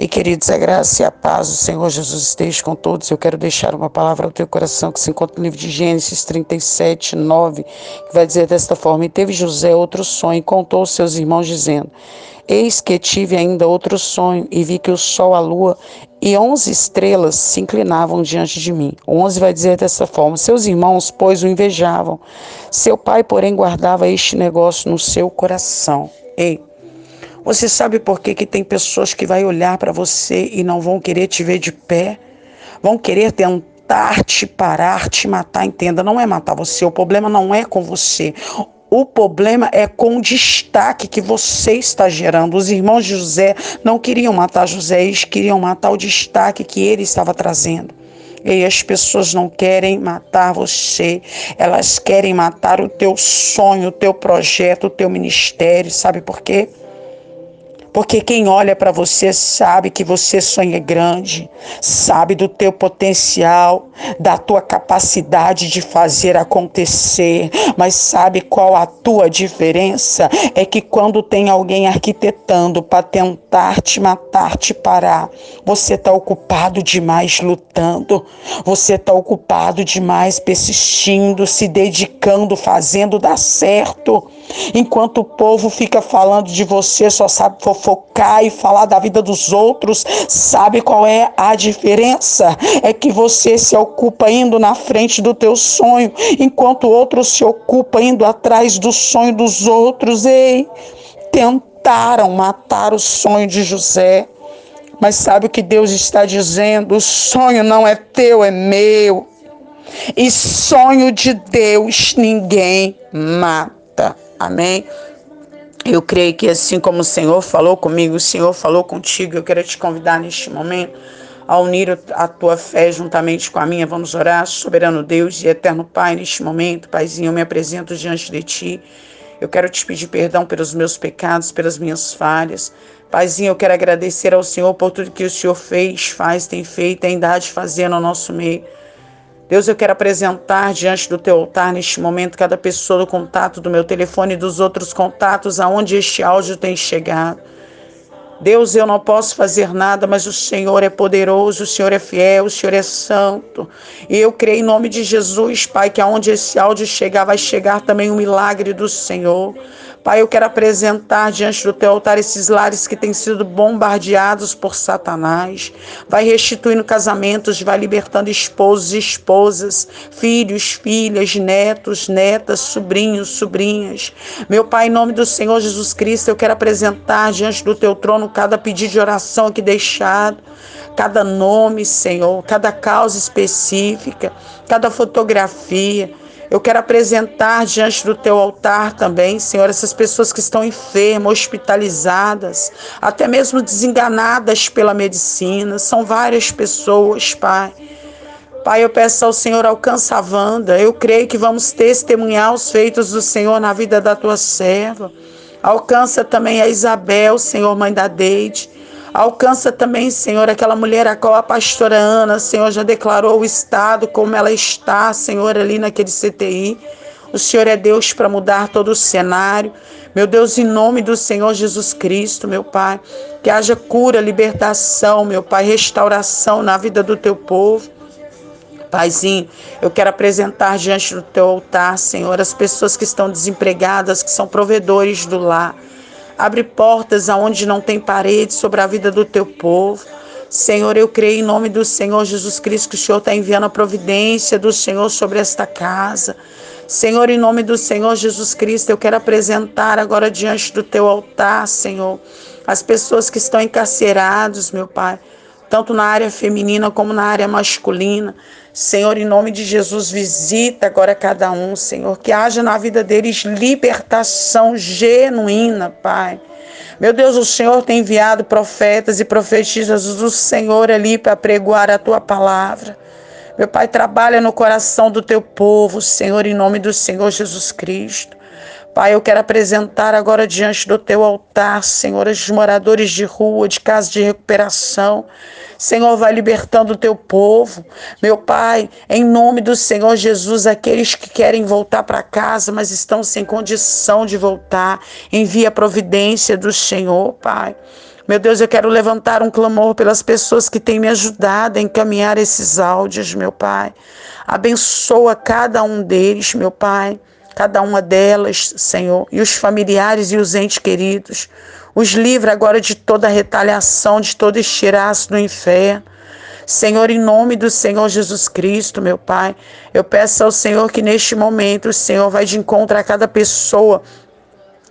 E queridos, a graça e a paz do Senhor Jesus esteja com todos. Eu quero deixar uma palavra ao teu coração que se encontra no livro de Gênesis 37, 9, que vai dizer desta forma: E teve José outro sonho e contou aos seus irmãos, dizendo: Eis que tive ainda outro sonho e vi que o sol, a lua e onze estrelas se inclinavam diante de mim. O onze vai dizer dessa forma: Seus irmãos, pois, o invejavam. Seu pai, porém, guardava este negócio no seu coração. Ei, você sabe por que, que tem pessoas que vai olhar para você e não vão querer te ver de pé? Vão querer tentar te parar, te matar, entenda, não é matar você, o problema não é com você. O problema é com o destaque que você está gerando. Os irmãos de José não queriam matar José, eles queriam matar o destaque que ele estava trazendo. E as pessoas não querem matar você, elas querem matar o teu sonho, o teu projeto, o teu ministério. Sabe por quê? Porque quem olha para você sabe que você sonha grande, sabe do teu potencial, da tua capacidade de fazer acontecer, mas sabe qual a tua diferença? É que quando tem alguém arquitetando para tentar te matar, te parar, você está ocupado demais lutando, você está ocupado demais persistindo, se dedicando, fazendo dar certo, enquanto o povo fica falando de você, só sabe fofocar focar e falar da vida dos outros, sabe qual é a diferença? É que você se ocupa indo na frente do teu sonho, enquanto o outro se ocupa indo atrás do sonho dos outros. Ei, tentaram matar o sonho de José. Mas sabe o que Deus está dizendo? O sonho não é teu, é meu. E sonho de Deus ninguém mata. Amém? Eu creio que assim como o Senhor falou comigo, o Senhor falou contigo, eu quero te convidar neste momento a unir a tua fé juntamente com a minha. Vamos orar, soberano Deus e eterno Pai, neste momento, Paizinho, eu me apresento diante de ti. Eu quero te pedir perdão pelos meus pecados, pelas minhas falhas. Paizinho, eu quero agradecer ao Senhor por tudo que o Senhor fez, faz, tem feito, ainda há de fazer no nosso meio. Deus, eu quero apresentar diante do teu altar neste momento cada pessoa do contato do meu telefone e dos outros contatos aonde este áudio tem chegado. Deus, eu não posso fazer nada, mas o Senhor é poderoso, o Senhor é fiel, o Senhor é santo. E eu creio em nome de Jesus, Pai, que aonde esse áudio chegar, vai chegar também o milagre do Senhor. Pai, eu quero apresentar diante do teu altar esses lares que têm sido bombardeados por Satanás. Vai restituindo casamentos, vai libertando esposos e esposas, filhos, filhas, netos, netas, sobrinhos, sobrinhas. Meu Pai, em nome do Senhor Jesus Cristo, eu quero apresentar diante do teu trono cada pedido de oração aqui deixado cada nome, Senhor, cada causa específica, cada fotografia. Eu quero apresentar diante do teu altar também, Senhor, essas pessoas que estão enfermas, hospitalizadas, até mesmo desenganadas pela medicina. São várias pessoas, Pai. Pai, eu peço ao Senhor, alcança a Wanda. Eu creio que vamos testemunhar os feitos do Senhor na vida da tua serva. Alcança também a Isabel, Senhor, mãe da Deide. Alcança também, Senhor, aquela mulher a qual a pastora Ana, Senhor, já declarou o estado como ela está, Senhor, ali naquele CTI. O Senhor é Deus para mudar todo o cenário. Meu Deus, em nome do Senhor Jesus Cristo, meu Pai, que haja cura, libertação, meu Pai, restauração na vida do teu povo. Paizinho, eu quero apresentar diante do teu altar, Senhor, as pessoas que estão desempregadas, que são provedores do lar. Abre portas aonde não tem parede sobre a vida do teu povo. Senhor, eu creio em nome do Senhor Jesus Cristo que o Senhor está enviando a providência do Senhor sobre esta casa. Senhor, em nome do Senhor Jesus Cristo, eu quero apresentar agora diante do teu altar, Senhor, as pessoas que estão encarceradas, meu Pai tanto na área feminina como na área masculina. Senhor, em nome de Jesus, visita agora cada um, Senhor, que haja na vida deles libertação genuína, Pai. Meu Deus, o Senhor tem enviado profetas e profetisas do Senhor ali para pregoar a tua palavra. Meu Pai, trabalha no coração do teu povo, Senhor, em nome do Senhor Jesus Cristo. Pai, eu quero apresentar agora diante do teu altar, Senhor, os moradores de rua, de casa de recuperação. Senhor, vai libertando o teu povo. Meu Pai, em nome do Senhor Jesus, aqueles que querem voltar para casa, mas estão sem condição de voltar, envia a providência do Senhor, Pai. Meu Deus, eu quero levantar um clamor pelas pessoas que têm me ajudado a encaminhar esses áudios, meu Pai. Abençoa cada um deles, meu Pai, cada uma delas, Senhor, e os familiares e os entes queridos. Os livra agora de toda retaliação, de todo estiraço do inferno. Senhor, em nome do Senhor Jesus Cristo, meu Pai, eu peço ao Senhor que neste momento o Senhor vai de encontro a cada pessoa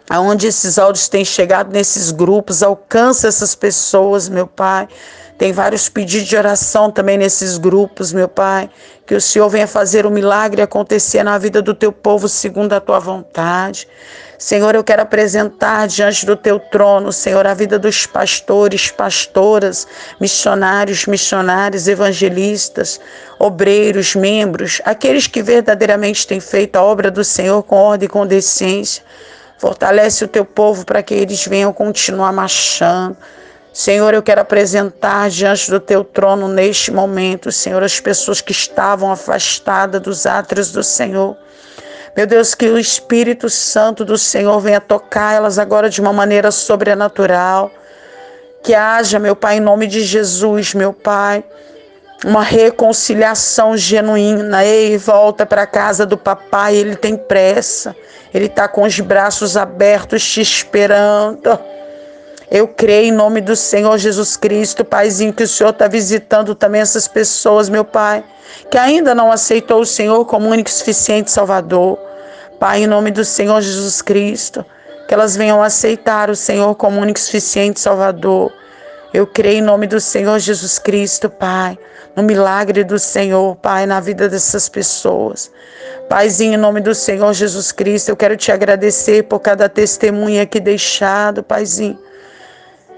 aonde esses áudios têm chegado nesses grupos, alcança essas pessoas, meu Pai. Tem vários pedidos de oração também nesses grupos, meu Pai. Que o Senhor venha fazer um milagre acontecer na vida do teu povo segundo a tua vontade. Senhor, eu quero apresentar diante do teu trono, Senhor, a vida dos pastores, pastoras, missionários, missionárias, evangelistas, obreiros, membros, aqueles que verdadeiramente têm feito a obra do Senhor com ordem e com decência. Fortalece o teu povo para que eles venham continuar marchando. Senhor, eu quero apresentar diante do teu trono neste momento, Senhor, as pessoas que estavam afastadas dos átrios do Senhor. Meu Deus, que o Espírito Santo do Senhor venha tocar elas agora de uma maneira sobrenatural. Que haja, meu Pai, em nome de Jesus, meu Pai, uma reconciliação genuína. Ei, volta para a casa do papai, ele tem pressa. Ele está com os braços abertos te esperando. Eu creio em nome do Senhor Jesus Cristo, Paizinho, que o Senhor está visitando também essas pessoas, meu Pai, que ainda não aceitou o Senhor como único e suficiente Salvador. Pai, em nome do Senhor Jesus Cristo, que elas venham aceitar o Senhor como único e suficiente Salvador. Eu creio em nome do Senhor Jesus Cristo, Pai, no milagre do Senhor, Pai, na vida dessas pessoas. Paizinho, em nome do Senhor Jesus Cristo, eu quero te agradecer por cada testemunha aqui deixado, Paizinho.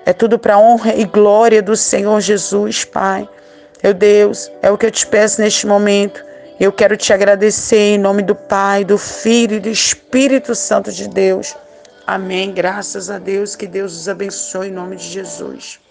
É tudo para honra e glória do Senhor Jesus, Pai. Meu Deus, é o que eu te peço neste momento. Eu quero te agradecer em nome do Pai, do Filho e do Espírito Santo de Deus. Amém. Graças a Deus. Que Deus os abençoe em nome de Jesus.